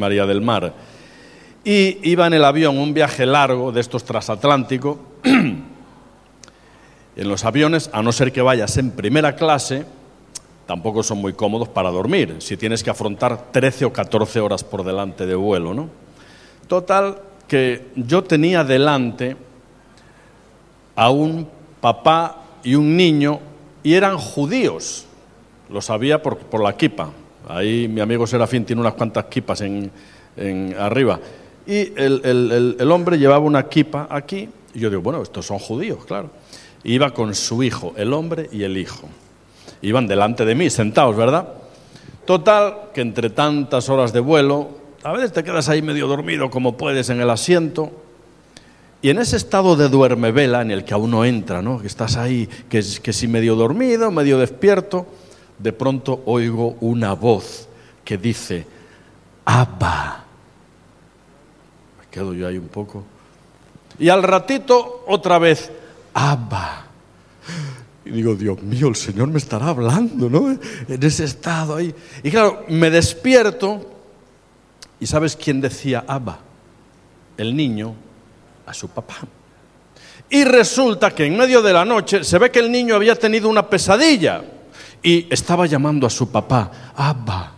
María del Mar. Y iba en el avión un viaje largo de estos transatlánticos. en los aviones, a no ser que vayas en primera clase, tampoco son muy cómodos para dormir, si tienes que afrontar 13 o 14 horas por delante de vuelo, ¿no? Total, que yo tenía delante a un papá y un niño y eran judíos, lo sabía por, la kipa, ahí mi amigo Serafín tiene unas cuantas kipas en, arriba, y el, hombre llevaba una kipa aquí, y yo digo, bueno, estos son judíos, claro, iba con su hijo, el hombre y el hijo iban delante de mí, sentados, ¿verdad? Total, que entre tantas horas de vuelo, a veces te quedas ahí medio dormido como puedes en el asiento, y en ese estado de duerme vela en el que aún no entra, ¿no? que estás ahí, que, que si medio dormido, medio despierto, de pronto oigo una voz que dice, Abba. Me quedo yo ahí un poco. Y al ratito otra vez, Abba. Y digo, Dios mío, el Señor me estará hablando, ¿no? En ese estado ahí. Y claro, me despierto y ¿sabes quién decía Abba? El niño a su papá. Y resulta que en medio de la noche se ve que el niño había tenido una pesadilla y estaba llamando a su papá, Abba,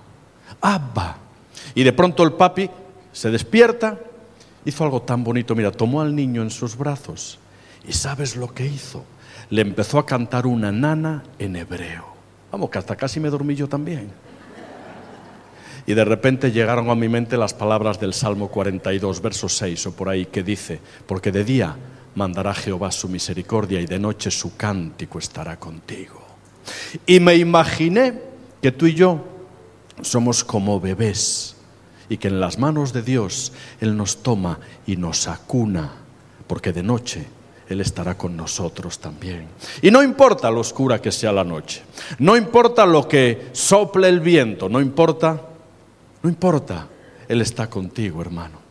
Abba. Y de pronto el papi se despierta, hizo algo tan bonito, mira, tomó al niño en sus brazos y ¿sabes lo que hizo? le empezó a cantar una nana en hebreo. Vamos, que hasta casi me dormí yo también. Y de repente llegaron a mi mente las palabras del Salmo 42, verso 6 o por ahí, que dice, porque de día mandará Jehová su misericordia y de noche su cántico estará contigo. Y me imaginé que tú y yo somos como bebés y que en las manos de Dios Él nos toma y nos acuna, porque de noche él estará con nosotros también. Y no importa lo oscura que sea la noche, no importa lo que sople el viento, no importa, no importa, Él está contigo, hermano.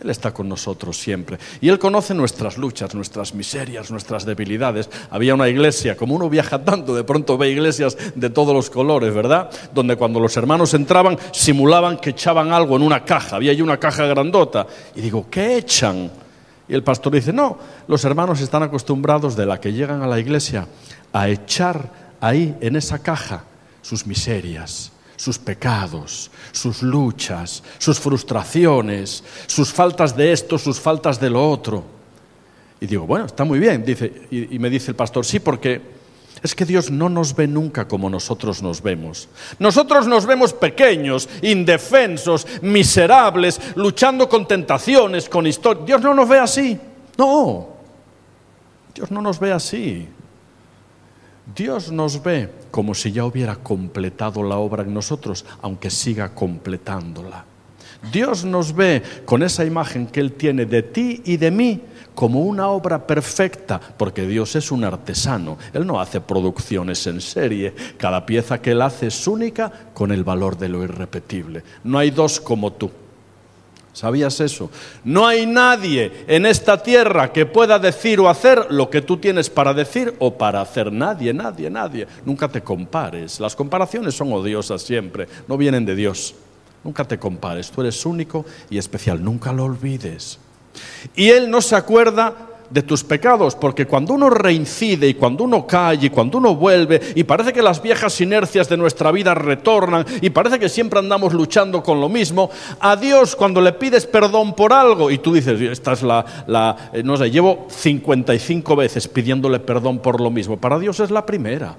Él está con nosotros siempre. Y Él conoce nuestras luchas, nuestras miserias, nuestras debilidades. Había una iglesia, como uno viaja tanto, de pronto ve iglesias de todos los colores, ¿verdad? Donde cuando los hermanos entraban, simulaban que echaban algo en una caja. Había ahí una caja grandota. Y digo, ¿qué echan? Y el pastor dice, no, los hermanos están acostumbrados de la que llegan a la iglesia a echar ahí en esa caja sus miserias, sus pecados, sus luchas, sus frustraciones, sus faltas de esto, sus faltas de lo otro. Y digo, bueno, está muy bien, dice, y, y me dice el pastor, sí, porque es que Dios no nos ve nunca como nosotros nos vemos. Nosotros nos vemos pequeños, indefensos, miserables, luchando con tentaciones, con historias. Dios no nos ve así. No, Dios no nos ve así. Dios nos ve como si ya hubiera completado la obra en nosotros, aunque siga completándola. Dios nos ve con esa imagen que Él tiene de ti y de mí como una obra perfecta, porque Dios es un artesano, Él no hace producciones en serie, cada pieza que Él hace es única con el valor de lo irrepetible. No hay dos como tú. ¿Sabías eso? No hay nadie en esta tierra que pueda decir o hacer lo que tú tienes para decir o para hacer. Nadie, nadie, nadie. Nunca te compares. Las comparaciones son odiosas siempre, no vienen de Dios. Nunca te compares. Tú eres único y especial. Nunca lo olvides. Y Él no se acuerda de tus pecados, porque cuando uno reincide y cuando uno cae y cuando uno vuelve y parece que las viejas inercias de nuestra vida retornan y parece que siempre andamos luchando con lo mismo, a Dios cuando le pides perdón por algo y tú dices, esta es la, la eh, no sé, llevo 55 veces pidiéndole perdón por lo mismo, para Dios es la primera.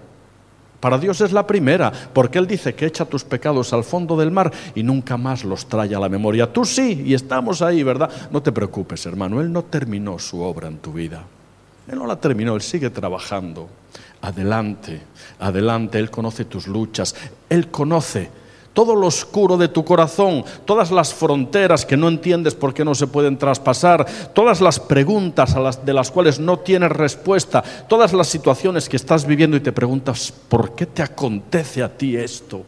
Para Dios es la primera, porque Él dice que echa tus pecados al fondo del mar y nunca más los trae a la memoria. Tú sí, y estamos ahí, ¿verdad? No te preocupes, hermano, Él no terminó su obra en tu vida. Él no la terminó, Él sigue trabajando. Adelante, adelante, Él conoce tus luchas, Él conoce todo lo oscuro de tu corazón, todas las fronteras que no entiendes por qué no se pueden traspasar, todas las preguntas de las cuales no tienes respuesta, todas las situaciones que estás viviendo y te preguntas, ¿por qué te acontece a ti esto?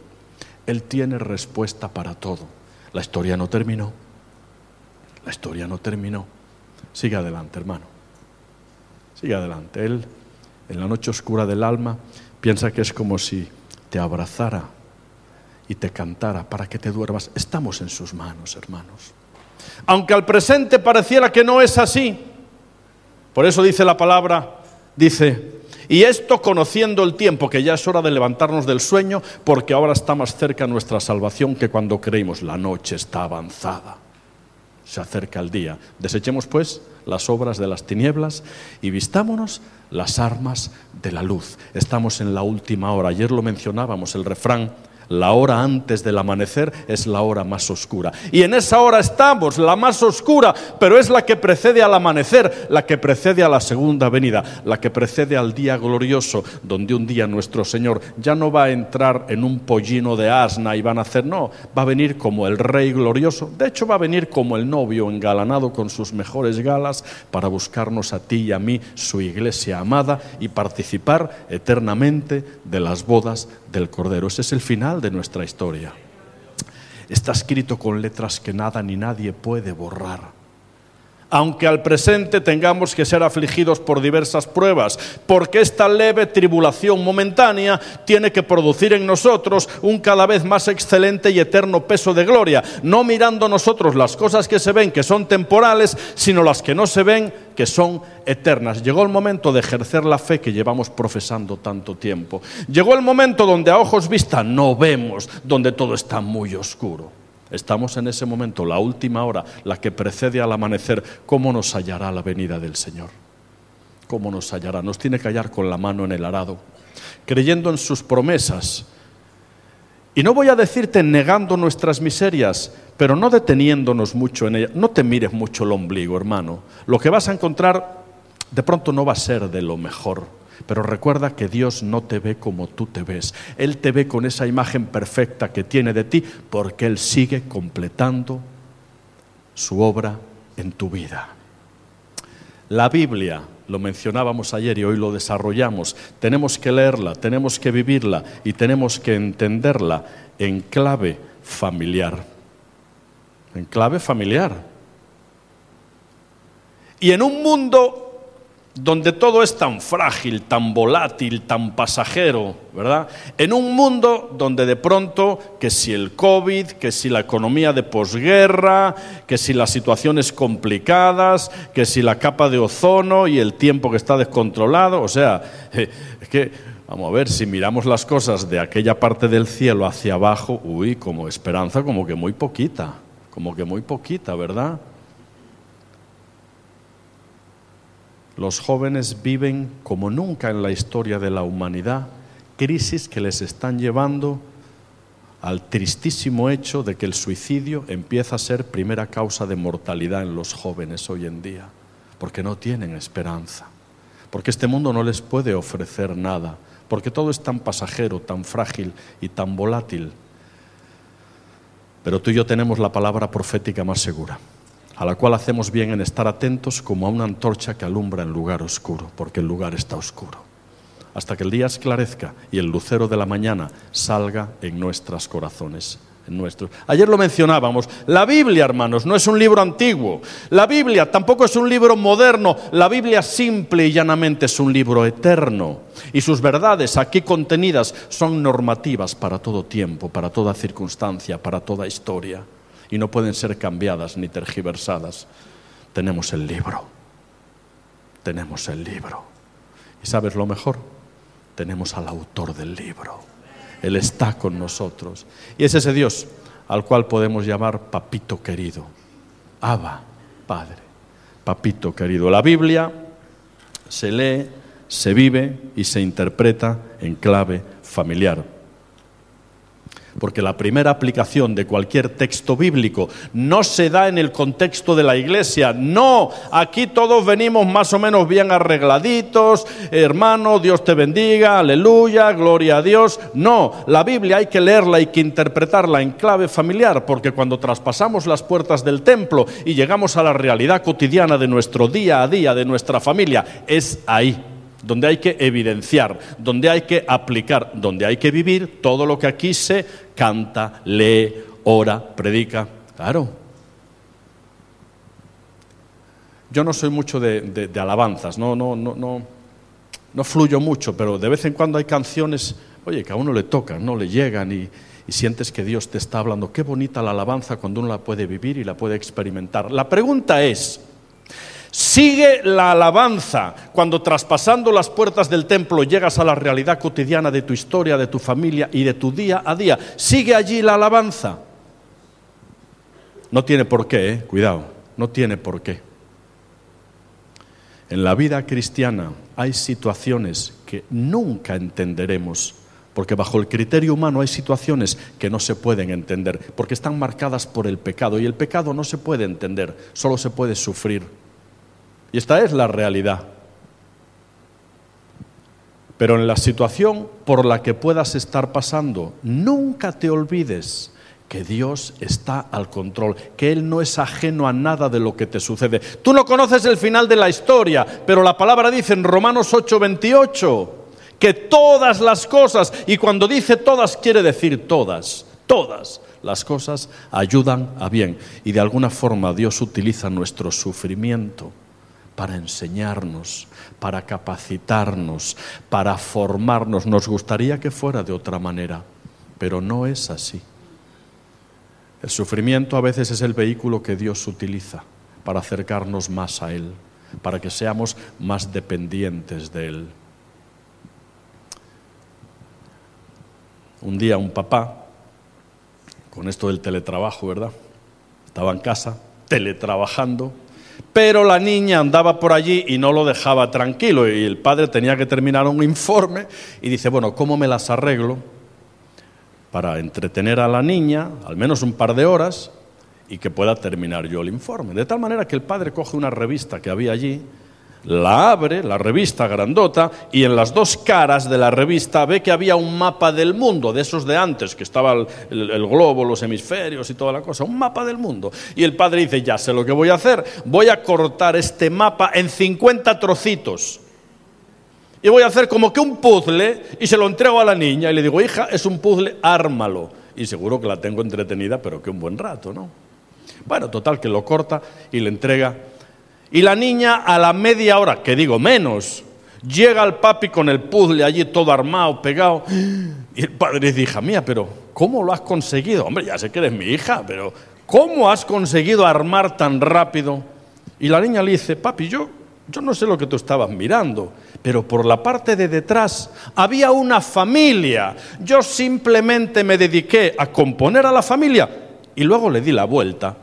Él tiene respuesta para todo. La historia no terminó. La historia no terminó. Sigue adelante, hermano. Sigue adelante. Él, en la noche oscura del alma, piensa que es como si te abrazara y te cantara para que te duermas. Estamos en sus manos, hermanos. Aunque al presente pareciera que no es así. Por eso dice la palabra, dice, y esto conociendo el tiempo, que ya es hora de levantarnos del sueño, porque ahora está más cerca nuestra salvación que cuando creímos. La noche está avanzada. Se acerca el día. Desechemos pues las obras de las tinieblas y vistámonos las armas de la luz. Estamos en la última hora. Ayer lo mencionábamos, el refrán la hora antes del amanecer es la hora más oscura. Y en esa hora estamos, la más oscura, pero es la que precede al amanecer, la que precede a la segunda venida, la que precede al día glorioso, donde un día nuestro Señor ya no va a entrar en un pollino de asna y van a hacer, no, va a venir como el Rey glorioso. De hecho, va a venir como el novio engalanado con sus mejores galas para buscarnos a ti y a mí, su iglesia amada, y participar eternamente de las bodas del Cordero. Ese es el final de nuestra historia. Está escrito con letras que nada ni nadie puede borrar aunque al presente tengamos que ser afligidos por diversas pruebas, porque esta leve tribulación momentánea tiene que producir en nosotros un cada vez más excelente y eterno peso de gloria, no mirando nosotros las cosas que se ven que son temporales, sino las que no se ven que son eternas. Llegó el momento de ejercer la fe que llevamos profesando tanto tiempo. Llegó el momento donde a ojos vista no vemos, donde todo está muy oscuro. Estamos en ese momento, la última hora, la que precede al amanecer. ¿Cómo nos hallará la venida del Señor? ¿Cómo nos hallará? Nos tiene que hallar con la mano en el arado, creyendo en sus promesas. Y no voy a decirte negando nuestras miserias, pero no deteniéndonos mucho en ellas. No te mires mucho el ombligo, hermano. Lo que vas a encontrar de pronto no va a ser de lo mejor pero recuerda que Dios no te ve como tú te ves. Él te ve con esa imagen perfecta que tiene de ti porque Él sigue completando su obra en tu vida. La Biblia, lo mencionábamos ayer y hoy lo desarrollamos, tenemos que leerla, tenemos que vivirla y tenemos que entenderla en clave familiar. En clave familiar. Y en un mundo donde todo es tan frágil, tan volátil, tan pasajero, ¿verdad? En un mundo donde de pronto, que si el COVID, que si la economía de posguerra, que si las situaciones complicadas, que si la capa de ozono y el tiempo que está descontrolado, o sea, es que, vamos a ver, si miramos las cosas de aquella parte del cielo hacia abajo, uy, como esperanza, como que muy poquita, como que muy poquita, ¿verdad? Los jóvenes viven como nunca en la historia de la humanidad crisis que les están llevando al tristísimo hecho de que el suicidio empieza a ser primera causa de mortalidad en los jóvenes hoy en día, porque no tienen esperanza, porque este mundo no les puede ofrecer nada, porque todo es tan pasajero, tan frágil y tan volátil. Pero tú y yo tenemos la palabra profética más segura a la cual hacemos bien en estar atentos como a una antorcha que alumbra en lugar oscuro, porque el lugar está oscuro, hasta que el día esclarezca y el lucero de la mañana salga en nuestros corazones. En. Ayer lo mencionábamos, la Biblia, hermanos, no es un libro antiguo, la Biblia tampoco es un libro moderno, la Biblia simple y llanamente es un libro eterno, y sus verdades aquí contenidas son normativas para todo tiempo, para toda circunstancia, para toda historia y no pueden ser cambiadas ni tergiversadas. Tenemos el libro. Tenemos el libro. ¿Y sabes lo mejor? Tenemos al autor del libro. Él está con nosotros. Y es ese Dios al cual podemos llamar papito querido. Abba, Padre. Papito querido. La Biblia se lee, se vive y se interpreta en clave familiar porque la primera aplicación de cualquier texto bíblico no se da en el contexto de la iglesia. No, aquí todos venimos más o menos bien arregladitos, hermano, Dios te bendiga, aleluya, gloria a Dios. No, la Biblia hay que leerla, hay que interpretarla en clave familiar, porque cuando traspasamos las puertas del templo y llegamos a la realidad cotidiana de nuestro día a día, de nuestra familia, es ahí donde hay que evidenciar, donde hay que aplicar, donde hay que vivir todo lo que aquí se canta, lee, ora, predica. Claro. Yo no soy mucho de, alabanzas, no, no, no, no, no fluyo mucho, pero de vez en cuando hay canciones, oye, que a uno le tocan, no le llegan y, y sientes que Dios te está hablando. Qué bonita la alabanza cuando uno la puede vivir y la puede experimentar. La pregunta es, Sigue la alabanza cuando traspasando las puertas del templo llegas a la realidad cotidiana de tu historia, de tu familia y de tu día a día. Sigue allí la alabanza. No tiene por qué, eh, cuidado, no tiene por qué. En la vida cristiana hay situaciones que nunca entenderemos, porque bajo el criterio humano hay situaciones que no se pueden entender, porque están marcadas por el pecado y el pecado no se puede entender, solo se puede sufrir. Y esta es la realidad. Pero en la situación por la que puedas estar pasando, nunca te olvides que Dios está al control, que Él no es ajeno a nada de lo que te sucede. Tú no conoces el final de la historia, pero la palabra dice en Romanos 8:28 que todas las cosas, y cuando dice todas quiere decir todas, todas las cosas ayudan a bien. Y de alguna forma Dios utiliza nuestro sufrimiento para enseñarnos, para capacitarnos, para formarnos. Nos gustaría que fuera de otra manera, pero no es así. El sufrimiento a veces es el vehículo que Dios utiliza para acercarnos más a Él, para que seamos más dependientes de Él. Un día un papá, con esto del teletrabajo, ¿verdad? Estaba en casa, teletrabajando, pero la niña andaba por allí y no lo dejaba tranquilo y el padre tenía que terminar un informe y dice, bueno, ¿cómo me las arreglo para entretener a la niña al menos un par de horas y que pueda terminar yo el informe? De tal manera que el padre coge una revista que había allí, la abre, la revista grandota, y en las dos caras de la revista ve que había un mapa del mundo, de esos de antes, que estaba el, globo, los hemisferios y toda la cosa, un mapa del mundo. Y el padre dice, ya sé lo que voy a hacer, voy a cortar este mapa en 50 trocitos. Y voy a hacer como que un puzzle y se lo entrego a la niña y le digo, hija, es un puzzle, ármalo. Y seguro que la tengo entretenida, pero que un buen rato, ¿no? Bueno, total, que lo corta y le entrega y la niña a la media hora, que digo menos, llega el papi con el puzzle allí todo armado, pegado. Y el padre dice, hija mía, pero ¿cómo lo has conseguido? Hombre, ya sé que eres mi hija, pero ¿cómo has conseguido armar tan rápido? Y la niña le dice, papi, yo, yo no sé lo que tú estabas mirando, pero por la parte de detrás había una familia. Yo simplemente me dediqué a componer a la familia y luego le di la vuelta.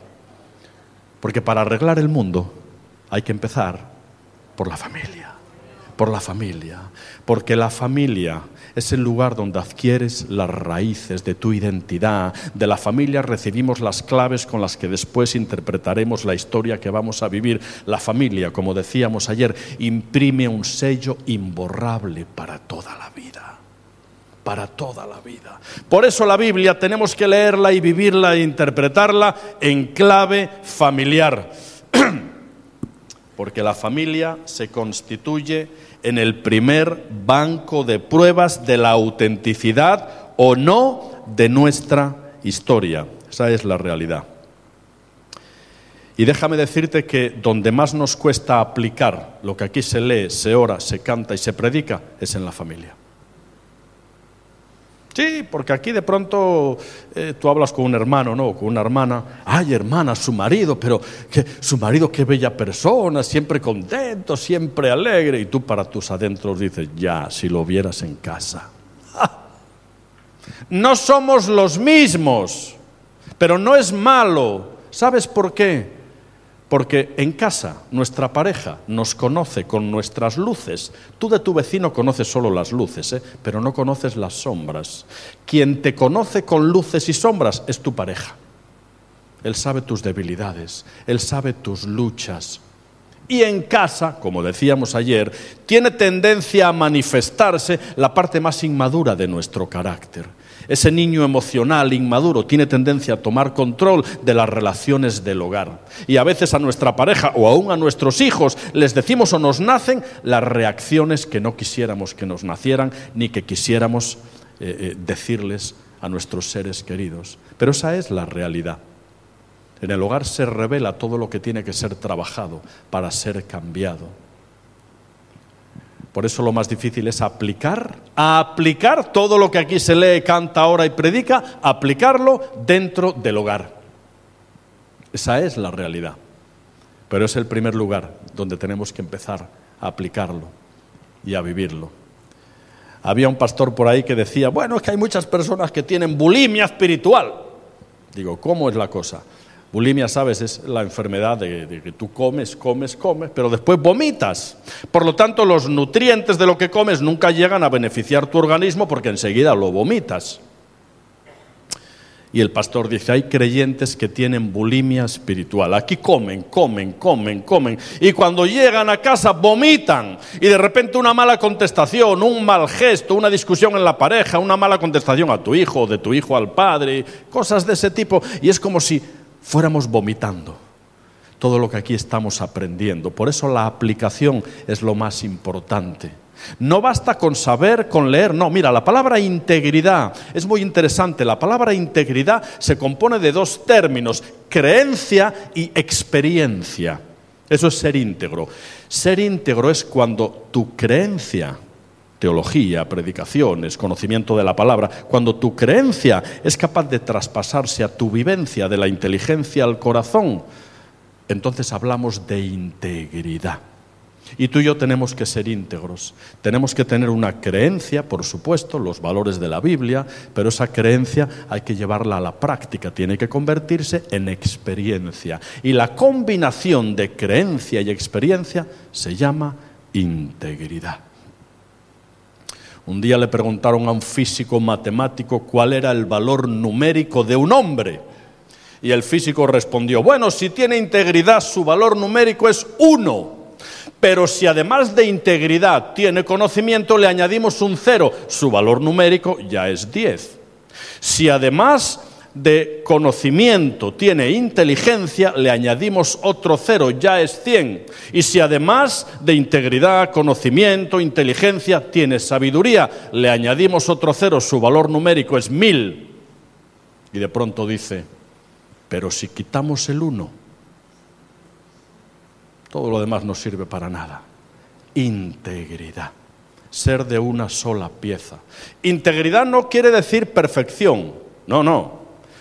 Porque para arreglar el mundo hay que empezar por la familia, por la familia, porque la familia es el lugar donde adquieres las raíces de tu identidad. De la familia recibimos las claves con las que después interpretaremos la historia que vamos a vivir. La familia, como decíamos ayer, imprime un sello imborrable para toda la vida. Para toda la vida. Por eso la Biblia tenemos que leerla y vivirla e interpretarla en clave familiar. porque la familia se constituye en el primer banco de pruebas de la autenticidad o no de nuestra historia. Esa es la realidad. Y déjame decirte que donde más nos cuesta aplicar lo que aquí se lee, se ora, se canta y se predica es en la familia. Sí, porque aquí de pronto eh, tú hablas con un hermano, ¿no? Con una hermana. Ay, hermana, su marido, pero su marido, qué bella persona, siempre contento, siempre alegre. Y tú para tus adentros dices, ya, si lo vieras en casa. No somos los mismos, pero no es malo. ¿Sabes por qué? Porque en casa nuestra pareja nos conoce con nuestras luces. Tú de tu vecino conoces solo las luces, ¿eh? pero no conoces las sombras. Quien te conoce con luces y sombras es tu pareja. Él sabe tus debilidades, él sabe tus luchas. Y en casa, como decíamos ayer, tiene tendencia a manifestarse la parte más inmadura de nuestro carácter. Ese niño emocional, inmaduro, tiene tendencia a tomar control de las relaciones del hogar. Y a veces a nuestra pareja o aún a nuestros hijos les decimos o nos nacen las reacciones que no quisiéramos que nos nacieran ni que quisiéramos eh, eh, decirles a nuestros seres queridos. Pero esa es la realidad. En el hogar se revela todo lo que tiene que ser trabajado para ser cambiado. Por eso lo más difícil es aplicar, aplicar todo lo que aquí se lee, canta, ora y predica, aplicarlo dentro del hogar. Esa es la realidad. Pero es el primer lugar donde tenemos que empezar a aplicarlo y a vivirlo. Había un pastor por ahí que decía, bueno, es que hay muchas personas que tienen bulimia espiritual. Digo, ¿cómo es la cosa? Bulimia, sabes, es la enfermedad de, que tú comes, comes, comes, pero después vomitas. Por lo tanto, los nutrientes de lo que comes nunca llegan a beneficiar tu organismo porque enseguida lo vomitas. Y el pastor dice, hay creyentes que tienen bulimia espiritual. Aquí comen, comen, comen, comen. Y cuando llegan a casa vomitan. Y de repente una mala contestación, un mal gesto, una discusión en la pareja, una mala contestación a tu hijo, de tu hijo al padre, cosas de ese tipo. Y es como si fuéramos vomitando todo lo que aquí estamos aprendiendo. Por eso la aplicación es lo más importante. No basta con saber, con leer, no, mira, la palabra integridad es muy interesante. La palabra integridad se compone de dos términos, creencia y experiencia. Eso es ser íntegro. Ser íntegro es cuando tu creencia, teología, predicaciones, conocimiento de la palabra, cuando tu creencia es capaz de traspasarse a tu vivencia de la inteligencia al corazón, entonces hablamos de integridad. Y tú y yo tenemos que ser íntegros. Tenemos que tener una creencia, por supuesto, los valores de la Biblia, pero esa creencia hay que llevarla a la práctica, tiene que convertirse en experiencia. Y la combinación de creencia y experiencia se llama integridad. Un día le preguntaron a un físico matemático cuál era el valor numérico de un hombre. Y el físico respondió, bueno, si tiene integridad, su valor numérico es uno. Pero si además de integridad tiene conocimiento, le añadimos un cero, su valor numérico ya es 10. Si además de conocimiento tiene inteligencia, le añadimos otro cero, ya es 100. Y si además de integridad, conocimiento, inteligencia tiene sabiduría, le añadimos otro cero, su valor numérico es 1000. Y de pronto dice, pero si quitamos el 1, todo lo demás no sirve para nada. Integridad. Ser de una sola pieza. Integridad no quiere decir perfección. No, no.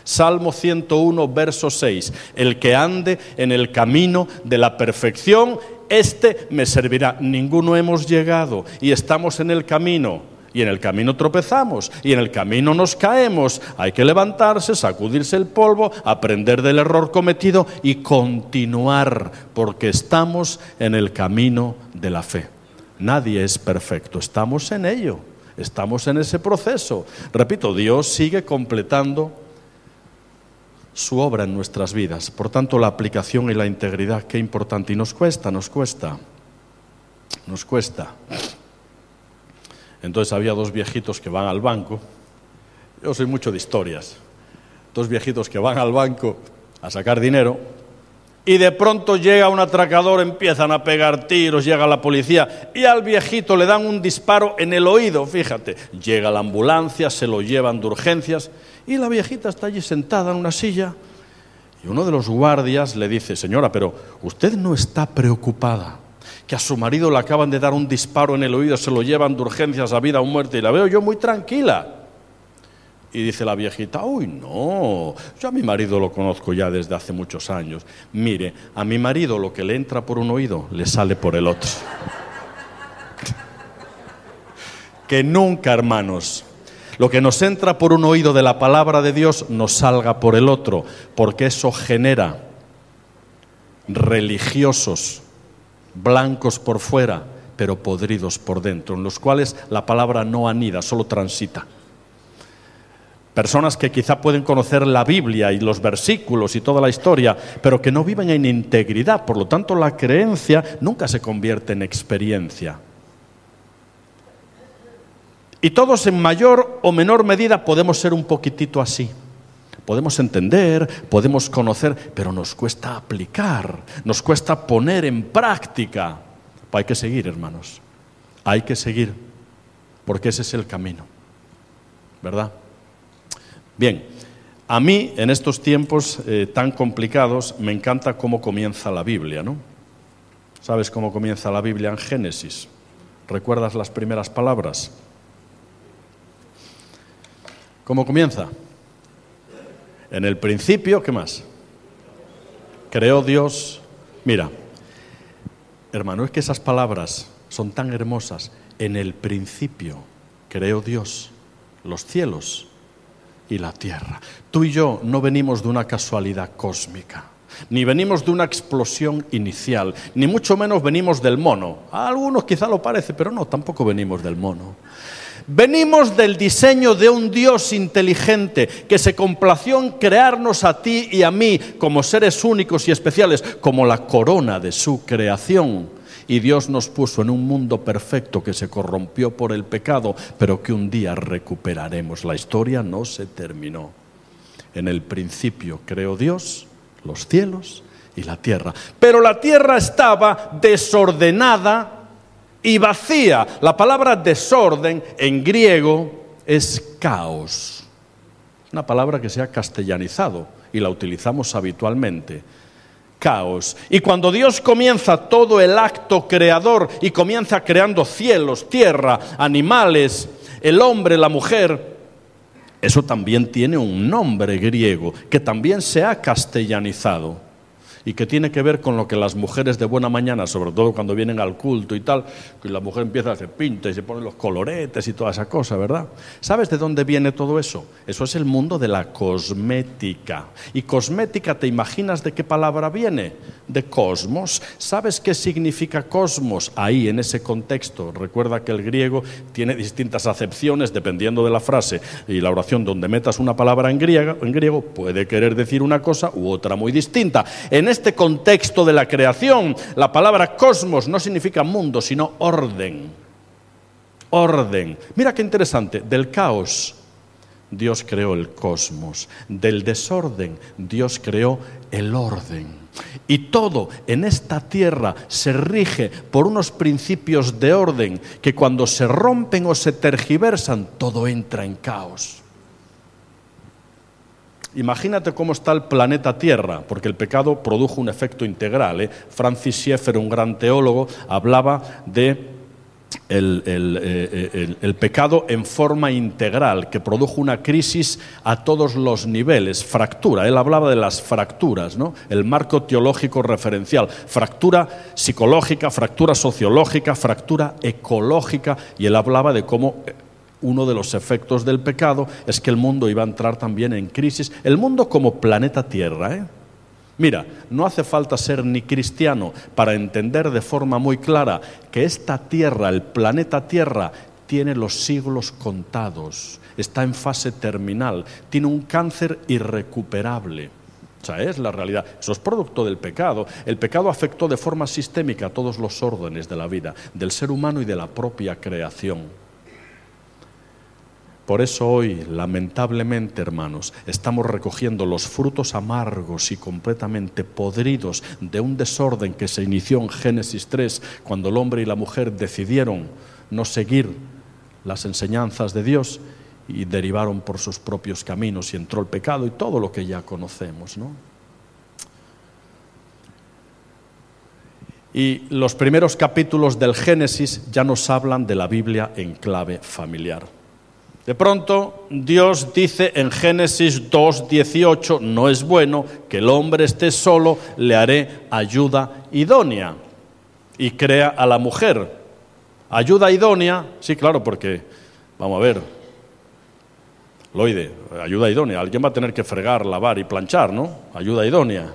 Salmo 101, verso 6. El que ande en el camino de la perfección, este me servirá. Ninguno hemos llegado y estamos en el camino y en el camino tropezamos y en el camino nos caemos. Hay que levantarse, sacudirse el polvo, aprender del error cometido y continuar, porque estamos en el camino de la fe. Nadie es perfecto, estamos en ello, estamos en ese proceso. Repito, Dios sigue completando su obra en nuestras vidas. Por tanto, la aplicación y la integridad, qué importante. Y nos cuesta, nos cuesta, nos cuesta. Entonces había dos viejitos que van al banco. Yo soy mucho de historias. Dos viejitos que van al banco a sacar dinero y de pronto llega un atracador, empiezan a pegar tiros, llega la policía y al viejito le dan un disparo en el oído, fíjate. Llega la ambulancia, se lo llevan de urgencias y la viejita está allí sentada en una silla y uno de los guardias le dice, señora, pero usted no está preocupada que a su marido le acaban de dar un disparo en el oído, se lo llevan de urgencias a vida o muerte y la veo yo muy tranquila. Y dice la viejita, uy, no, yo a mi marido lo conozco ya desde hace muchos años. Mire, a mi marido lo que le entra por un oído le sale por el otro. que nunca, hermanos, lo que nos entra por un oído de la palabra de Dios nos salga por el otro, porque eso genera religiosos blancos por fuera, pero podridos por dentro, en los cuales la palabra no anida, solo transita. Personas que quizá pueden conocer la Biblia y los versículos y toda la historia, pero que no viven en integridad. Por lo tanto, la creencia nunca se convierte en experiencia. Y todos en mayor o menor medida podemos ser un poquitito así. Podemos entender, podemos conocer, pero nos cuesta aplicar, nos cuesta poner en práctica. Hay que seguir, hermanos. Hay que seguir, porque ese es el camino. ¿Verdad? Bien, a mí en estos tiempos eh, tan complicados me encanta cómo comienza la Biblia, ¿no? ¿Sabes cómo comienza la Biblia en Génesis? ¿Recuerdas las primeras palabras? ¿Cómo comienza? En el principio, ¿qué más? Creó Dios. Mira, hermano, es que esas palabras son tan hermosas. En el principio creó Dios los cielos y la tierra. Tú y yo no venimos de una casualidad cósmica, ni venimos de una explosión inicial, ni mucho menos venimos del mono. A algunos quizá lo parece, pero no, tampoco venimos del mono. Venimos del diseño de un Dios inteligente que se complació en crearnos a ti y a mí como seres únicos y especiales, como la corona de su creación. Y Dios nos puso en un mundo perfecto que se corrompió por el pecado, pero que un día recuperaremos. La historia no se terminó. En el principio creó Dios los cielos y la tierra. Pero la tierra estaba desordenada y vacía. La palabra desorden en griego es caos. Una palabra que se ha castellanizado y la utilizamos habitualmente. Caos. Y cuando Dios comienza todo el acto creador y comienza creando cielos, tierra, animales, el hombre, la mujer, eso también tiene un nombre griego que también se ha castellanizado y que tiene que ver con lo que las mujeres de buena mañana, sobre todo cuando vienen al culto y tal, que la mujer empieza a hacer pinta y se ponen los coloretes y toda esa cosa, ¿verdad? ¿Sabes de dónde viene todo eso? Eso es el mundo de la cosmética. Y cosmética, ¿te imaginas de qué palabra viene? De cosmos. ¿Sabes qué significa cosmos? Ahí, en ese contexto. Recuerda que el griego tiene distintas acepciones dependiendo de la frase y la oración donde metas una palabra en griego, en griego puede querer decir una cosa u otra muy distinta. En este contexto de la creación, la palabra cosmos no significa mundo, sino orden. Orden. Mira qué interesante, del caos Dios creó el cosmos, del desorden Dios creó el orden. Y todo en esta tierra se rige por unos principios de orden que cuando se rompen o se tergiversan, todo entra en caos. Imagínate cómo está el planeta Tierra, porque el pecado produjo un efecto integral. ¿eh? Francis Schaeffer, un gran teólogo, hablaba de eh, el, pecado en forma integral, que produjo una crisis a todos los niveles, fractura. Él hablaba de las fracturas, ¿no? el marco teológico referencial, fractura psicológica, fractura sociológica, fractura ecológica, y él hablaba de cómo uno de los efectos del pecado es que el mundo iba a entrar también en crisis. El mundo como planeta Tierra. ¿eh? Mira, no hace falta ser ni cristiano para entender de forma muy clara que esta Tierra, el planeta Tierra, tiene los siglos contados, está en fase terminal, tiene un cáncer irrecuperable. O sea, es la realidad. Eso es producto del pecado. El pecado afectó de forma sistémica a todos los órdenes de la vida, del ser humano y de la propia creación. Por eso hoy, lamentablemente, hermanos, estamos recogiendo los frutos amargos y completamente podridos de un desorden que se inició en Génesis 3, cuando el hombre y la mujer decidieron no seguir las enseñanzas de Dios y derivaron por sus propios caminos y entró el pecado y todo lo que ya conocemos, ¿no? Y los primeros capítulos del Génesis ya nos hablan de la Biblia en clave familiar. De pronto Dios dice en Génesis 2.18, no es bueno que el hombre esté solo, le haré ayuda idónea. Y crea a la mujer. Ayuda idónea, sí, claro, porque, vamos a ver, Loide, ayuda idónea, alguien va a tener que fregar, lavar y planchar, ¿no? Ayuda idónea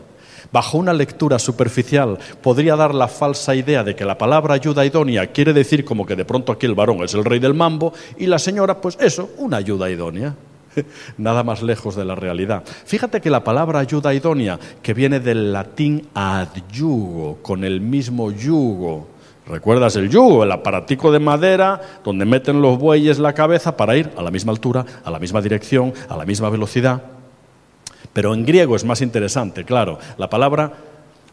bajo una lectura superficial, podría dar la falsa idea de que la palabra ayuda idónea quiere decir como que de pronto aquí el varón es el rey del mambo y la señora, pues eso, una ayuda idónea. Nada más lejos de la realidad. Fíjate que la palabra ayuda idónea, que viene del latín adyugo, con el mismo yugo, ¿Recuerdas el yugo, el aparatico de madera donde meten los bueyes la cabeza para ir a la misma altura, a la misma dirección, a la misma velocidad? Pero en griego es más interesante, claro. La palabra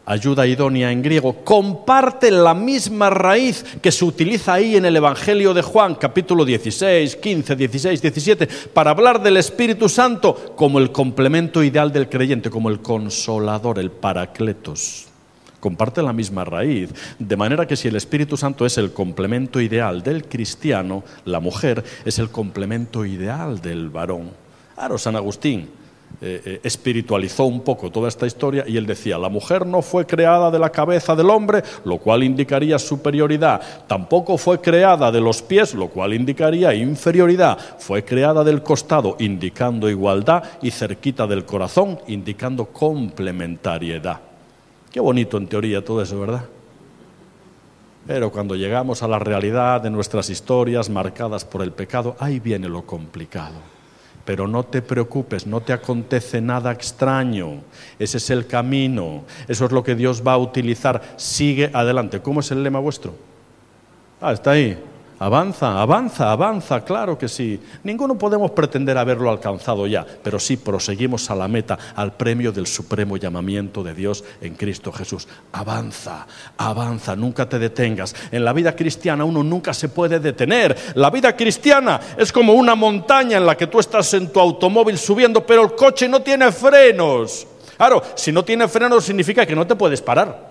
ayuda idónea en griego comparte la misma raíz que se utiliza ahí en el Evangelio de Juan, capítulo 16, 15, 16, 17, para hablar del Espíritu Santo como el complemento ideal del creyente, como el consolador, el paracletos. comparte la misma raíz. De manera que si el Espíritu Santo es el complemento ideal del cristiano, la mujer es el complemento ideal del varón. Claro, San Agustín eh, eh, espiritualizó un poco toda esta historia y él decía, la mujer no fue creada de la cabeza del hombre, lo cual indicaría superioridad, tampoco fue creada de los pies, lo cual indicaría inferioridad, fue creada del costado, indicando igualdad, y cerquita del corazón, indicando complementariedad. Qué bonito en teoría todo eso, ¿verdad? Pero cuando llegamos a la realidad de nuestras historias marcadas por el pecado, ahí viene lo complicado. Pero no te preocupes, no te acontece nada extraño. Ese es el camino. Eso es lo que Dios va a utilizar. Sigue adelante. ¿Cómo es el lema vuestro? Ah, está ahí. Avanza, avanza, avanza, claro que sí. Ninguno podemos pretender haberlo alcanzado ya, pero sí proseguimos a la meta, al premio del supremo llamamiento de Dios en Cristo Jesús. Avanza, avanza, nunca te detengas. En la vida cristiana uno nunca se puede detener. La vida cristiana es como una montaña en la que tú estás en tu automóvil subiendo, pero el coche no tiene frenos. Claro, si no tiene frenos significa que no te puedes parar.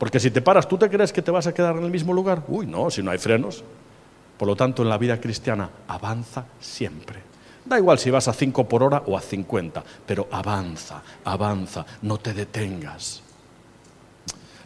Porque si te paras, ¿tú te crees que te vas a quedar en el mismo lugar? Uy, no, si no hay frenos. Por lo tanto, en la vida cristiana, avanza siempre. Da igual si vas a 5 por hora o a 50, pero avanza, avanza, no te detengas.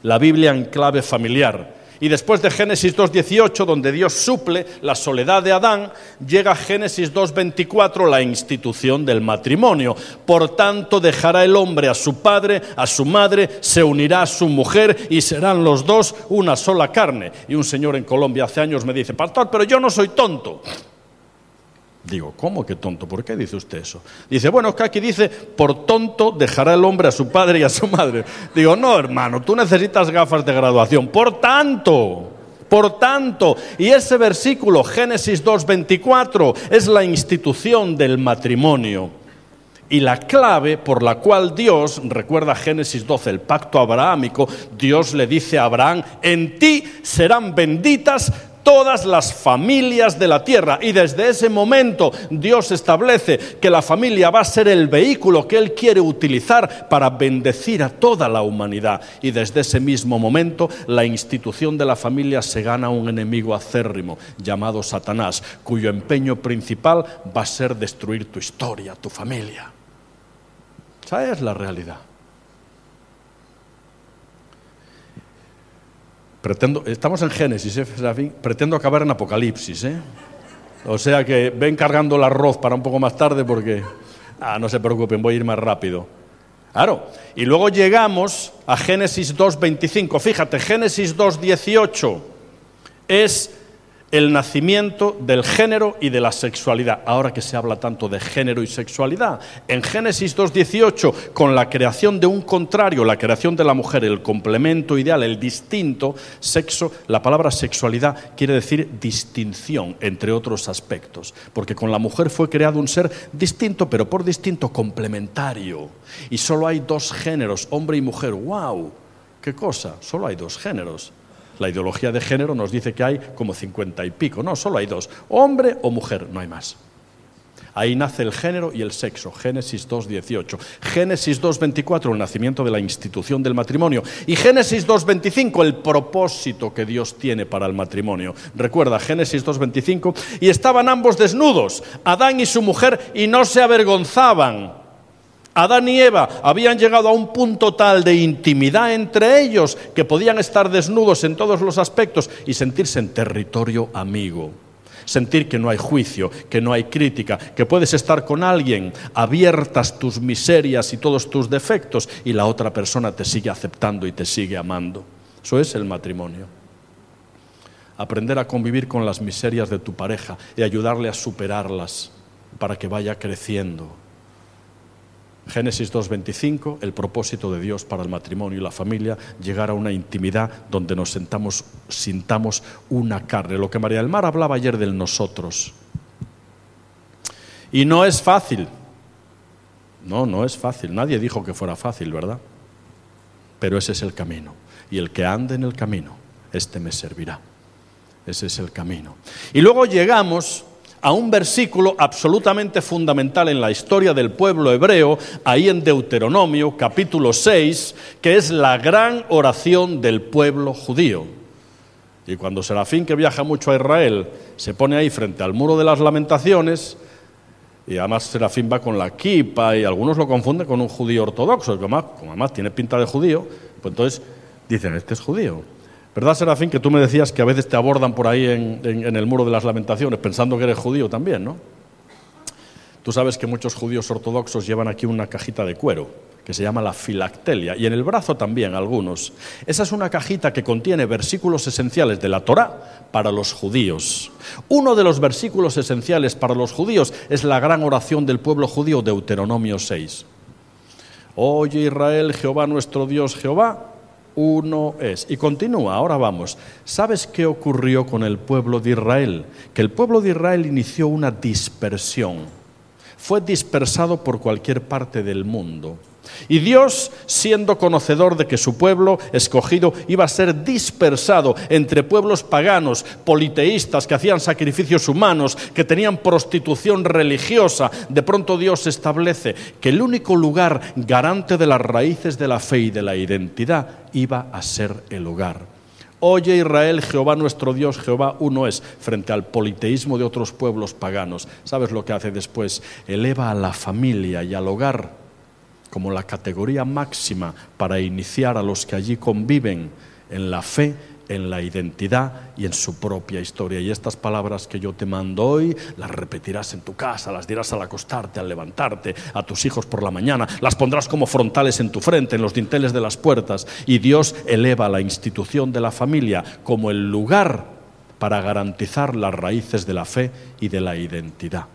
La Biblia en clave familiar y después de Génesis 2.18, donde Dios suple la soledad de Adán, llega Génesis 2.24, la institución del matrimonio. Por tanto, dejará el hombre a su padre, a su madre, se unirá a su mujer y serán los dos una sola carne. Y un señor en Colombia hace años me dice, pastor, pero yo no soy tonto. Digo, ¿cómo que tonto? ¿Por qué dice usted eso? Dice, bueno, es que aquí dice, por tonto dejará el hombre a su padre y a su madre. Digo, no, hermano, tú necesitas gafas de graduación. Por tanto, por tanto, y ese versículo, Génesis 2.24, es la institución del matrimonio. Y la clave por la cual Dios, recuerda Génesis 12, el pacto abrahámico, Dios le dice a Abraham, en ti serán benditas todas las familias de la tierra. Y desde ese momento Dios establece que la familia va a ser el vehículo que Él quiere utilizar para bendecir a toda la humanidad. Y desde ese mismo momento la institución de la familia se gana un enemigo acérrimo llamado Satanás, cuyo empeño principal va a ser destruir tu historia, tu familia. Esa es la realidad. Estamos en Génesis, ¿eh, pretendo acabar en Apocalipsis. ¿eh? O sea que ven cargando el arroz para un poco más tarde porque... Ah, no se preocupen, voy a ir más rápido. Claro, y luego llegamos a Génesis 2.25. Fíjate, Génesis 2.18 es el nacimiento del género y de la sexualidad. Ahora que se habla tanto de género y sexualidad, en Génesis 2.18, con la creación de un contrario, la creación de la mujer, el complemento ideal, el distinto sexo, la palabra sexualidad quiere decir distinción, entre otros aspectos, porque con la mujer fue creado un ser distinto, pero por distinto complementario. Y solo hay dos géneros, hombre y mujer. ¡Wow! ¿Qué cosa? Solo hay dos géneros. La ideología de género nos dice que hay como cincuenta y pico. No, solo hay dos. Hombre o mujer, no hay más. Ahí nace el género y el sexo, Génesis 2.18. Génesis 2.24, el nacimiento de la institución del matrimonio. Y Génesis 2.25, el propósito que Dios tiene para el matrimonio. Recuerda, Génesis 2.25, y estaban ambos desnudos, Adán y su mujer, y no se avergonzaban. Adán y Eva habían llegado a un punto tal de intimidad entre ellos que podían estar desnudos en todos los aspectos y sentirse en territorio amigo. Sentir que no hay juicio, que no hay crítica, que puedes estar con alguien, abiertas tus miserias y todos tus defectos y la otra persona te sigue aceptando y te sigue amando. Eso es el matrimonio. Aprender a convivir con las miserias de tu pareja y ayudarle a superarlas para que vaya creciendo Génesis 2.25, el propósito de Dios para el matrimonio y la familia, llegar a una intimidad donde nos sentamos, sintamos una carne. Lo que María del Mar hablaba ayer del nosotros. Y no es fácil. No, no es fácil. Nadie dijo que fuera fácil, ¿verdad? Pero ese es el camino. Y el que ande en el camino, este me servirá. Ese es el camino. Y luego llegamos a un versículo absolutamente fundamental en la historia del pueblo hebreo, ahí en Deuteronomio capítulo 6, que es la gran oración del pueblo judío. Y cuando Serafín, que viaja mucho a Israel, se pone ahí frente al muro de las lamentaciones, y además Serafín va con la kipa y algunos lo confunden con un judío ortodoxo, que como además tiene pinta de judío, pues entonces dicen, este es judío. ¿Verdad, Serafín, que tú me decías que a veces te abordan por ahí en, el muro de las lamentaciones pensando que eres judío también, ¿no? Tú sabes que muchos judíos ortodoxos llevan aquí una cajita de cuero que se llama la filactelia, y en el brazo también algunos. Esa es una cajita que contiene versículos esenciales de la Torá para los judíos. Uno de los versículos esenciales para los judíos es la gran oración del pueblo judío, Deuteronomio 6. Oye Israel, Jehová nuestro Dios, Jehová, uno es. Y continúa, ahora vamos. ¿Sabes qué ocurrió con el pueblo de Israel? Que el pueblo de Israel inició una dispersión. Fue dispersado por cualquier parte del mundo. Y Dios, siendo conocedor de que su pueblo escogido iba a ser dispersado entre pueblos paganos, politeístas, que hacían sacrificios humanos, que tenían prostitución religiosa, de pronto Dios establece que el único lugar garante de las raíces de la fe y de la identidad iba a ser el hogar. Oye Israel, Jehová nuestro Dios, Jehová uno es, frente al politeísmo de otros pueblos paganos. ¿Sabes lo que hace después? Eleva a la familia y al hogar como la categoría máxima para iniciar a los que allí conviven en la fe, en la identidad y en su propia historia. Y estas palabras que yo te mando hoy, las repetirás en tu casa, las dirás al acostarte, al levantarte, a tus hijos por la mañana, las pondrás como frontales en tu frente, en los dinteles de las puertas. Y Dios eleva la institución de la familia como el lugar para garantizar las raíces de la fe y de la identidad.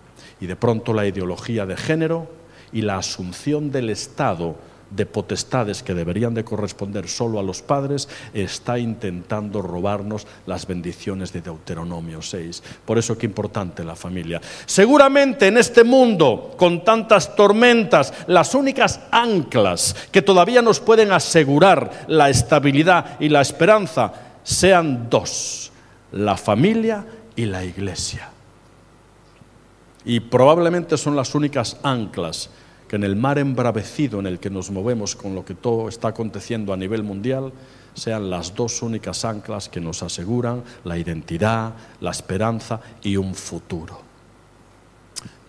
Y de pronto la ideología de género, y la asunción del Estado de potestades que deberían de corresponder solo a los padres, está intentando robarnos las bendiciones de Deuteronomio 6. Por eso qué importante la familia. Seguramente en este mundo, con tantas tormentas, las únicas anclas que todavía nos pueden asegurar la estabilidad y la esperanza sean dos, la familia y la iglesia. Y probablemente son las únicas anclas que en el mar embravecido en el que nos movemos con lo que todo está aconteciendo a nivel mundial, sean las dos únicas anclas que nos aseguran la identidad, la esperanza y un futuro.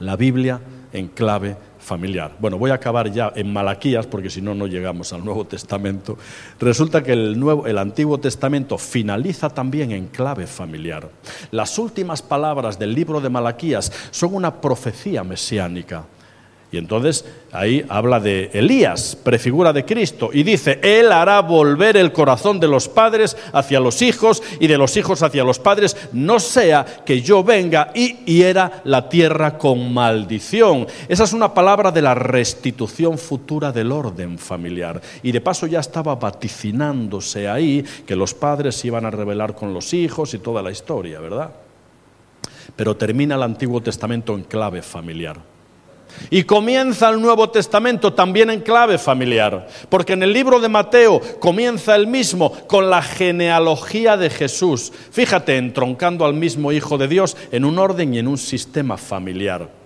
La Biblia en clave familiar. Bueno, voy a acabar ya en Malaquías porque si no no llegamos al Nuevo Testamento. Resulta que el, Nuevo, el Antiguo Testamento finaliza también en clave familiar. Las últimas palabras del libro de Malaquías son una profecía mesiánica y entonces ahí habla de Elías, prefigura de Cristo, y dice, Él hará volver el corazón de los padres hacia los hijos y de los hijos hacia los padres, no sea que yo venga y hiera la tierra con maldición. Esa es una palabra de la restitución futura del orden familiar. Y de paso ya estaba vaticinándose ahí que los padres se iban a rebelar con los hijos y toda la historia, ¿verdad? Pero termina el Antiguo Testamento en clave familiar. Y comienza el Nuevo Testamento también en clave familiar, porque en el libro de Mateo comienza el mismo con la genealogía de Jesús. Fíjate, entroncando al mismo Hijo de Dios en un orden y en un sistema familiar.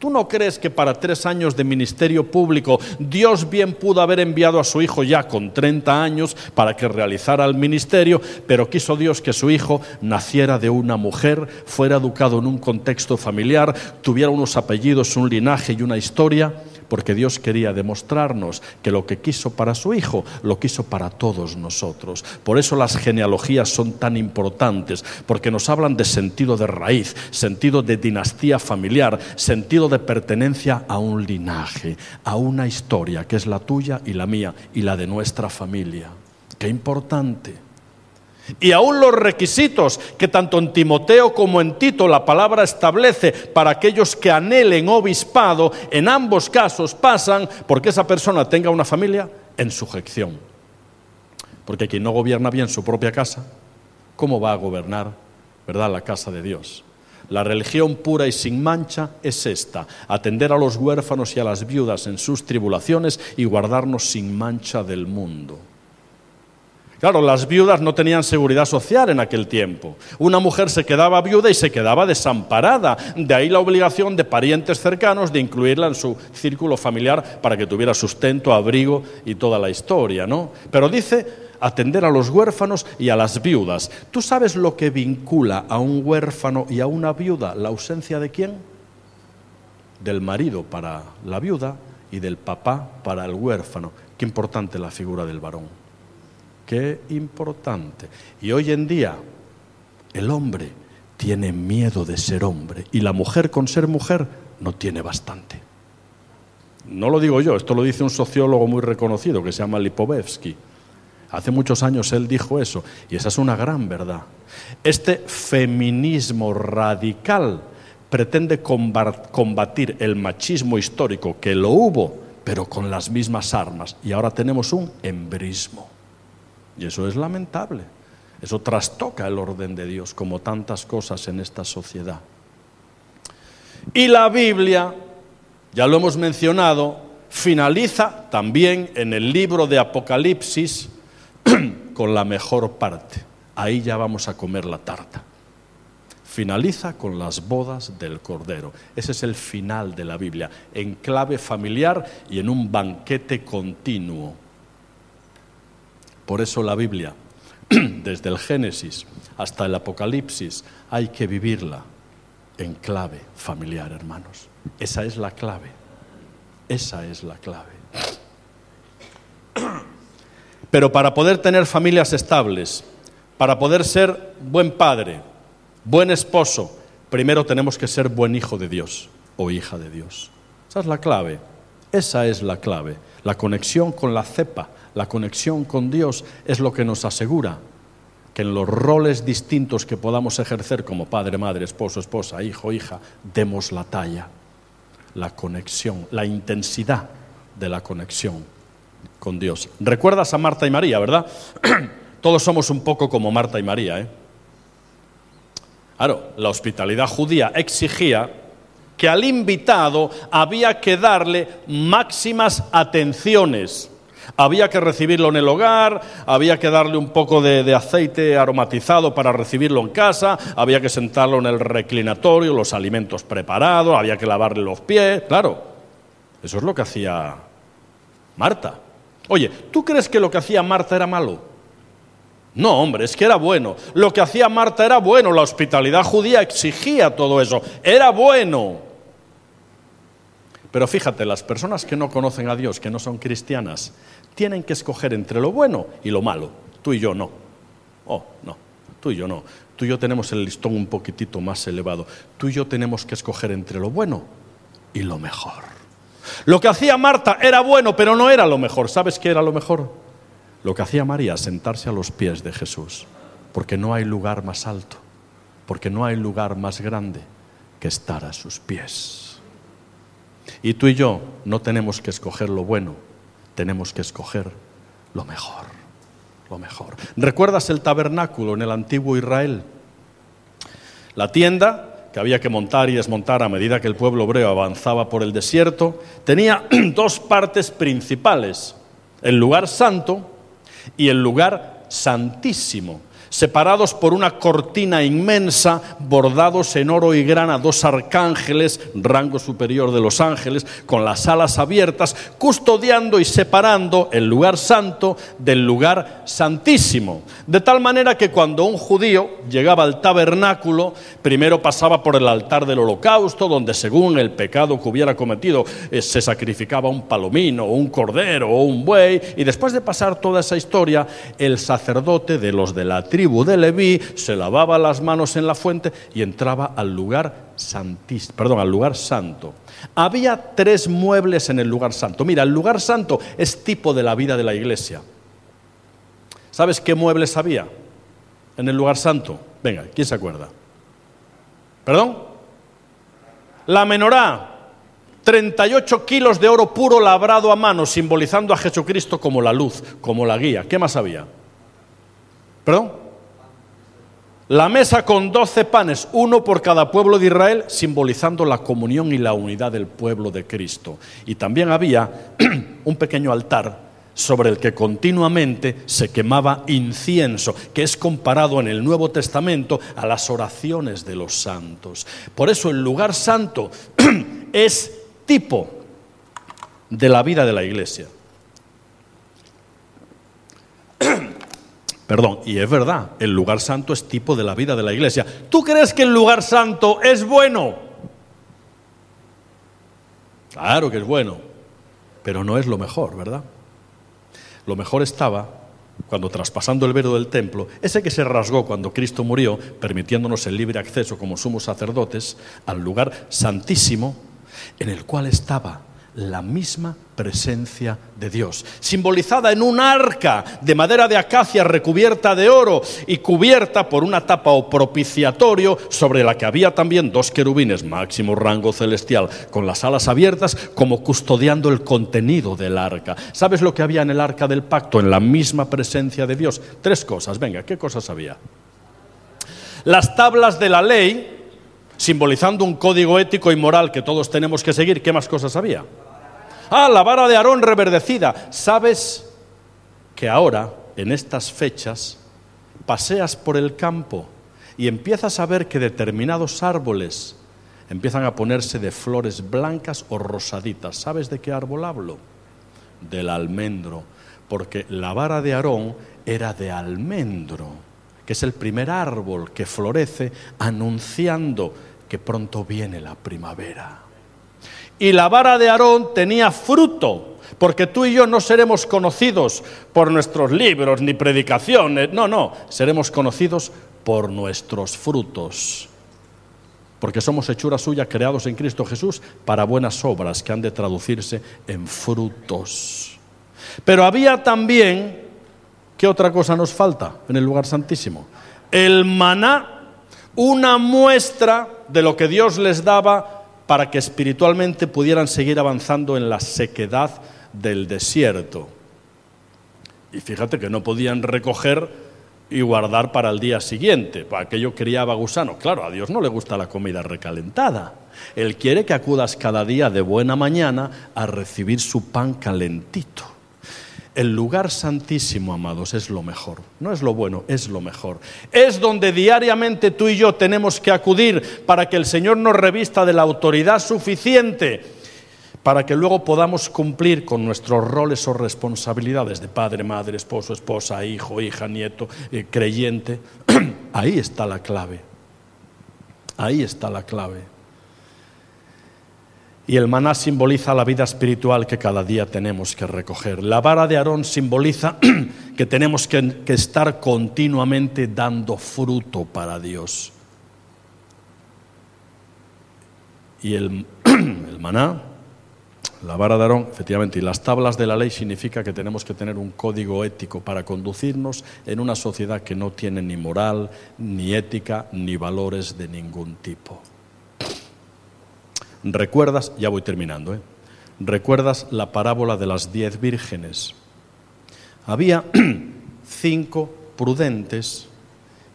¿Tú no crees que para tres años de ministerio público Dios bien pudo haber enviado a su hijo ya con 30 años para que realizara el ministerio, pero quiso Dios que su hijo naciera de una mujer, fuera educado en un contexto familiar, tuviera unos apellidos, un linaje y una historia? Porque Dios quería demostrarnos que lo que quiso para su Hijo, lo quiso para todos nosotros. Por eso las genealogías son tan importantes, porque nos hablan de sentido de raíz, sentido de dinastía familiar, sentido de pertenencia a un linaje, a una historia que es la tuya y la mía y la de nuestra familia. Qué importante. Y aún los requisitos que tanto en Timoteo como en Tito la palabra establece para aquellos que anhelen obispado, en ambos casos pasan porque esa persona tenga una familia en sujeción. Porque quien no gobierna bien su propia casa, ¿cómo va a gobernar, verdad, la casa de Dios? La religión pura y sin mancha es esta, atender a los huérfanos y a las viudas en sus tribulaciones y guardarnos sin mancha del mundo. Claro, las viudas no tenían seguridad social en aquel tiempo. Una mujer se quedaba viuda y se quedaba desamparada. De ahí la obligación de parientes cercanos de incluirla en su círculo familiar para que tuviera sustento, abrigo y toda la historia, ¿no? Pero dice atender a los huérfanos y a las viudas. ¿Tú sabes lo que vincula a un huérfano y a una viuda? ¿La ausencia de quién? Del marido para la viuda y del papá para el huérfano. Qué importante la figura del varón. Qué importante. Y hoy en día el hombre tiene miedo de ser hombre y la mujer con ser mujer no tiene bastante. No lo digo yo, esto lo dice un sociólogo muy reconocido que se llama Lipovetsky. Hace muchos años él dijo eso y esa es una gran verdad. Este feminismo radical pretende combatir el machismo histórico que lo hubo, pero con las mismas armas. Y ahora tenemos un embrismo. Y eso es lamentable. Eso trastoca el orden de Dios, como tantas cosas en esta sociedad. Y la Biblia, ya lo hemos mencionado, finaliza también en el libro de Apocalipsis con la mejor parte. Ahí ya vamos a comer la tarta. Finaliza con las bodas del Cordero. Ese es el final de la Biblia, en clave familiar y en un banquete continuo. Por eso la Biblia, desde el Génesis hasta el Apocalipsis, hay que vivirla en clave familiar, hermanos. Esa es la clave. Esa es la clave. Pero para poder tener familias estables, para poder ser buen padre, buen esposo, primero tenemos que ser buen hijo de Dios o hija de Dios. Esa es la clave. Esa es la clave. La conexión con la cepa, la conexión con Dios es lo que nos asegura que en los roles distintos que podamos ejercer como padre, madre, esposo, esposa, hijo, hija, demos la talla, la conexión, la intensidad de la conexión con Dios. Recuerdas a Marta y María, ¿verdad? Todos somos un poco como Marta y María, ¿eh? Claro, la hospitalidad judía exigía que al invitado había que darle máximas atenciones había que recibirlo en el hogar, había que darle un poco de, aceite aromatizado para recibirlo en casa, había que sentarlo en el reclinatorio, los alimentos preparados, había que lavarle los pies. Claro, eso es lo que hacía Marta. Oye, ¿tú crees que lo que hacía Marta era malo? No, hombre, es que era bueno. Lo que hacía Marta era bueno. La hospitalidad judía exigía todo eso. Era bueno. Pero fíjate, las personas que no conocen a Dios, que no son cristianas, tienen que escoger entre lo bueno y lo malo. Tú y yo no. Oh, no. Tú y yo no. Tú y yo tenemos el listón un poquitito más elevado. Tú y yo tenemos que escoger entre lo bueno y lo mejor. Lo que hacía Marta era bueno, pero no era lo mejor. ¿Sabes qué era lo mejor? Lo que hacía María, sentarse a los pies de Jesús. Porque no hay lugar más alto, porque no hay lugar más grande que estar a sus pies. Y tú y yo no tenemos que escoger lo bueno, tenemos que escoger lo mejor, lo mejor. ¿Recuerdas el tabernáculo en el antiguo Israel? La tienda que había que montar y desmontar a medida que el pueblo hebreo avanzaba por el desierto, tenía dos partes principales, el lugar santo y el lugar santísimo separados por una cortina inmensa, bordados en oro y grana, dos arcángeles, rango superior de los ángeles, con las alas abiertas, custodiando y separando el lugar santo del lugar santísimo. De tal manera que cuando un judío llegaba al tabernáculo, primero pasaba por el altar del holocausto, donde según el pecado que hubiera cometido eh, se sacrificaba un palomino, un cordero, o un buey, y después de pasar toda esa historia, el sacerdote de los de la tribu, tribu de Leví, se lavaba las manos en la fuente y entraba al lugar santísimo, perdón, al lugar santo. Había tres muebles en el lugar santo. Mira, el lugar santo es tipo de la vida de la iglesia. ¿Sabes qué muebles había en el lugar santo? Venga, ¿quién se acuerda? ¿Perdón? La menorá, 38 kilos de oro puro labrado a mano, simbolizando a Jesucristo como la luz, como la guía. ¿Qué más había? ¿Perdón? La mesa con doce panes, uno por cada pueblo de Israel, simbolizando la comunión y la unidad del pueblo de Cristo. Y también había un pequeño altar sobre el que continuamente se quemaba incienso, que es comparado en el Nuevo Testamento a las oraciones de los santos. Por eso el lugar santo es tipo de la vida de la iglesia. Perdón, y es verdad, el lugar santo es tipo de la vida de la iglesia. ¿Tú crees que el lugar santo es bueno? Claro que es bueno, pero no es lo mejor, ¿verdad? Lo mejor estaba cuando traspasando el velo del templo, ese que se rasgó cuando Cristo murió, permitiéndonos el libre acceso como sumos sacerdotes al lugar santísimo, en el cual estaba la misma presencia de Dios, simbolizada en un arca de madera de acacia recubierta de oro y cubierta por una tapa o propiciatorio sobre la que había también dos querubines, máximo rango celestial, con las alas abiertas como custodiando el contenido del arca. ¿Sabes lo que había en el arca del pacto, en la misma presencia de Dios? Tres cosas, venga, ¿qué cosas había? Las tablas de la ley, simbolizando un código ético y moral que todos tenemos que seguir. ¿Qué más cosas había? Ah, la vara de Aarón reverdecida. ¿Sabes que ahora, en estas fechas, paseas por el campo y empiezas a ver que determinados árboles empiezan a ponerse de flores blancas o rosaditas? ¿Sabes de qué árbol hablo? Del almendro, porque la vara de Aarón era de almendro, que es el primer árbol que florece anunciando que pronto viene la primavera. Y la vara de Aarón tenía fruto, porque tú y yo no seremos conocidos por nuestros libros ni predicaciones, no, no, seremos conocidos por nuestros frutos. Porque somos hechura suya, creados en Cristo Jesús, para buenas obras que han de traducirse en frutos. Pero había también, ¿qué otra cosa nos falta en el lugar santísimo? El maná una muestra de lo que Dios les daba para que espiritualmente pudieran seguir avanzando en la sequedad del desierto. Y fíjate que no podían recoger y guardar para el día siguiente, para aquello criaba gusano. Claro, a Dios no le gusta la comida recalentada. Él quiere que acudas cada día de buena mañana a recibir su pan calentito. El lugar santísimo, amados, es lo mejor. No es lo bueno, es lo mejor. Es donde diariamente tú y yo tenemos que acudir para que el Señor nos revista de la autoridad suficiente para que luego podamos cumplir con nuestros roles o responsabilidades de padre, madre, esposo, esposa, hijo, hija, nieto, eh, creyente. Ahí está la clave. Ahí está la clave. Y el maná simboliza la vida espiritual que cada día tenemos que recoger. La vara de Aarón simboliza que tenemos que, estar continuamente dando fruto para Dios. Y el, el maná, la vara de Aarón, efectivamente, y las tablas de la ley significa que tenemos que tener un código ético para conducirnos en una sociedad que no tiene ni moral, ni ética, ni valores de ningún tipo. ¿Recuerdas? Ya voy terminando. ¿eh? ¿Recuerdas la parábola de las diez vírgenes? Había cinco prudentes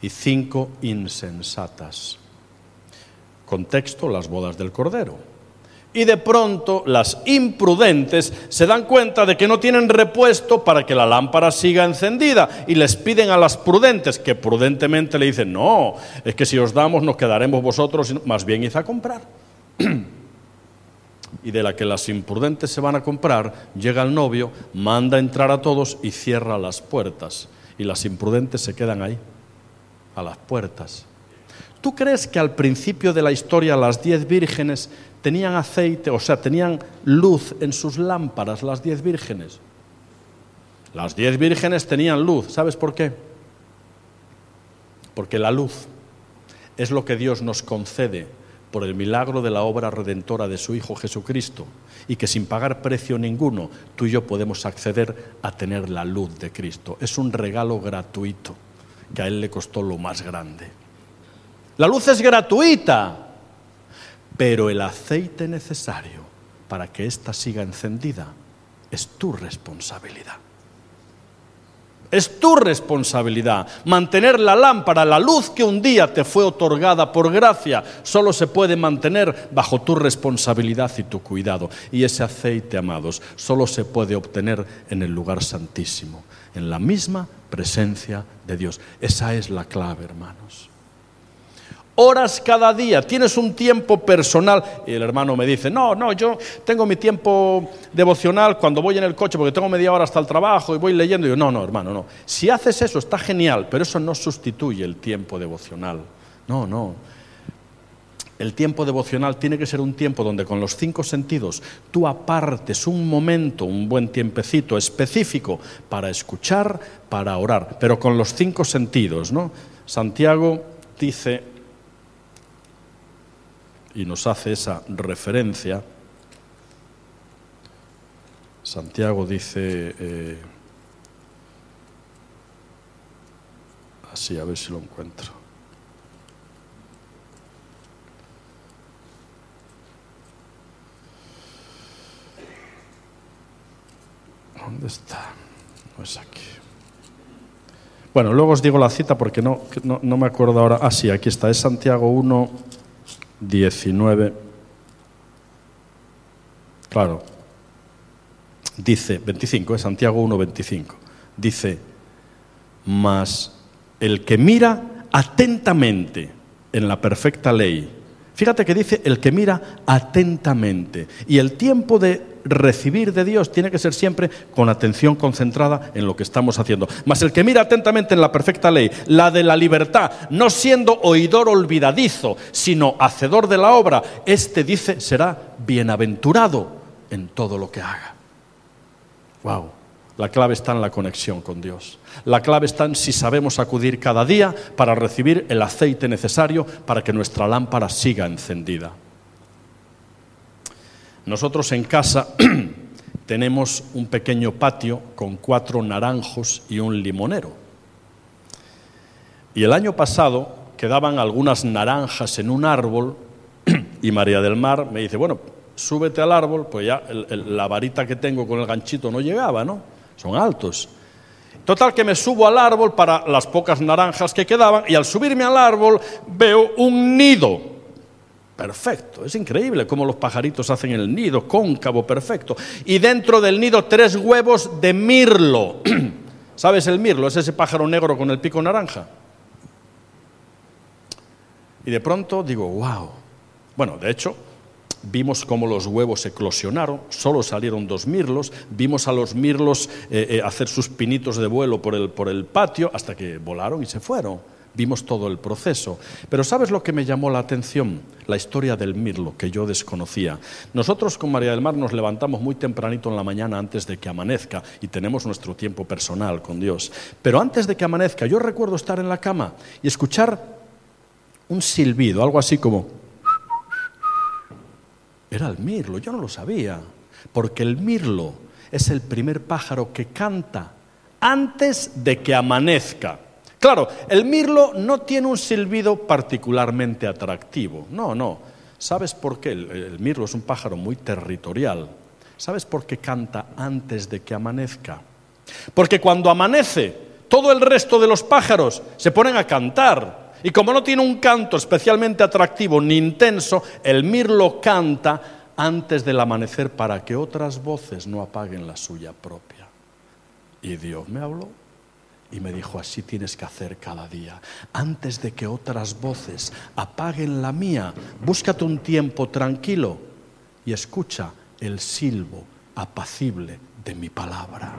y cinco insensatas. Contexto, las bodas del Cordero. Y de pronto las imprudentes se dan cuenta de que no tienen repuesto para que la lámpara siga encendida y les piden a las prudentes que prudentemente le dicen, no, es que si os damos nos quedaremos vosotros, más bien id comprar. y de la que las imprudentes se van a comprar, llega el novio, manda entrar a todos y cierra las puertas. Y las imprudentes se quedan ahí, a las puertas. ¿Tú crees que al principio de la historia las diez vírgenes tenían aceite, o sea, tenían luz en sus lámparas, las diez vírgenes? Las diez vírgenes tenían luz. ¿Sabes por qué? Porque la luz es lo que Dios nos concede por el milagro de la obra redentora de su Hijo Jesucristo y que sin pagar precio ninguno tú y yo podemos acceder a tener la luz de Cristo. Es un regalo gratuito que a Él le costó lo más grande. La luz es gratuita, pero el aceite necesario para que ésta siga encendida es tu responsabilidad. Es tu responsabilidad. Mantener la lámpara, la luz que un día te fue otorgada por gracia, solo se puede mantener bajo tu responsabilidad y tu cuidado. Y ese aceite, amados, solo se puede obtener en el lugar santísimo, en la misma presencia de Dios. Esa es la clave, hermanos horas cada día, tienes un tiempo personal. Y el hermano me dice, no, no, yo tengo mi tiempo devocional cuando voy en el coche porque tengo media hora hasta el trabajo y voy leyendo. Y yo, no, no, hermano, no. Si haces eso está genial, pero eso no sustituye el tiempo devocional. No, no. El tiempo devocional tiene que ser un tiempo donde con los cinco sentidos tú apartes un momento, un buen tiempecito específico para escuchar, para orar, pero con los cinco sentidos, ¿no? Santiago dice y nos hace esa referencia. Santiago dice, eh, así, a ver si lo encuentro. ¿Dónde está? No es aquí. Bueno, luego os digo la cita porque no, no, no me acuerdo ahora. Ah, sí, aquí está. Es Santiago 1, 19. Claro. Dice, 25, es Santiago 1, 25. Dice, mas el que mira atentamente en la perfecta ley, fíjate que dice el que mira atentamente, y el tiempo de recibir de Dios tiene que ser siempre con atención concentrada en lo que estamos haciendo. Mas el que mira atentamente en la perfecta ley, la de la libertad, no siendo oidor olvidadizo, sino hacedor de la obra, este dice será bienaventurado en todo lo que haga. Wow. La clave está en la conexión con Dios. La clave está en si sabemos acudir cada día para recibir el aceite necesario para que nuestra lámpara siga encendida. Nosotros en casa tenemos un pequeño patio con cuatro naranjos y un limonero. Y el año pasado quedaban algunas naranjas en un árbol y María del Mar me dice, bueno, súbete al árbol, pues ya la varita que tengo con el ganchito no llegaba, ¿no? Son altos. Total que me subo al árbol para las pocas naranjas que quedaban y al subirme al árbol veo un nido Perfecto, es increíble cómo los pajaritos hacen el nido, cóncavo, perfecto. Y dentro del nido tres huevos de mirlo. ¿Sabes el mirlo? Es ese pájaro negro con el pico naranja. Y de pronto digo, wow. Bueno, de hecho, vimos cómo los huevos eclosionaron, solo salieron dos mirlos, vimos a los mirlos eh, eh, hacer sus pinitos de vuelo por el, por el patio hasta que volaron y se fueron vimos todo el proceso. Pero ¿sabes lo que me llamó la atención? La historia del mirlo, que yo desconocía. Nosotros con María del Mar nos levantamos muy tempranito en la mañana antes de que amanezca y tenemos nuestro tiempo personal con Dios. Pero antes de que amanezca, yo recuerdo estar en la cama y escuchar un silbido, algo así como... Era el mirlo, yo no lo sabía, porque el mirlo es el primer pájaro que canta antes de que amanezca. Claro, el mirlo no tiene un silbido particularmente atractivo. No, no. ¿Sabes por qué? El, mirlo es un pájaro muy territorial. ¿Sabes por qué canta antes de que amanezca? Porque cuando amanece, todo el resto de los pájaros se ponen a cantar. Y como no tiene un canto especialmente atractivo ni intenso, el mirlo canta antes del amanecer para que otras voces no apaguen la suya propia. Y Dios me habló. Y me dijo, así tienes que hacer cada día. Antes de que otras voces apaguen la mía, búscate un tiempo tranquilo y escucha el silbo apacible de mi palabra.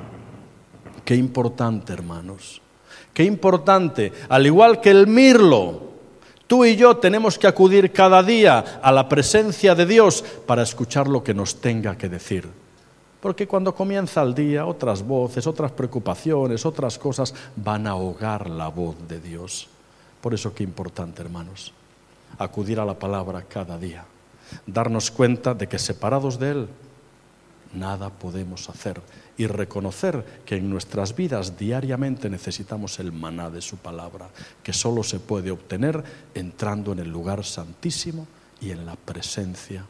Qué importante, hermanos. Qué importante. Al igual que el mirlo, tú y yo tenemos que acudir cada día a la presencia de Dios para escuchar lo que nos tenga que decir. Porque cuando comienza el día, otras voces, otras preocupaciones, otras cosas van a ahogar la voz de Dios. Por eso qué importante, hermanos, acudir a la palabra cada día, darnos cuenta de que separados de Él, nada podemos hacer y reconocer que en nuestras vidas diariamente necesitamos el maná de su palabra, que solo se puede obtener entrando en el lugar santísimo y en la presencia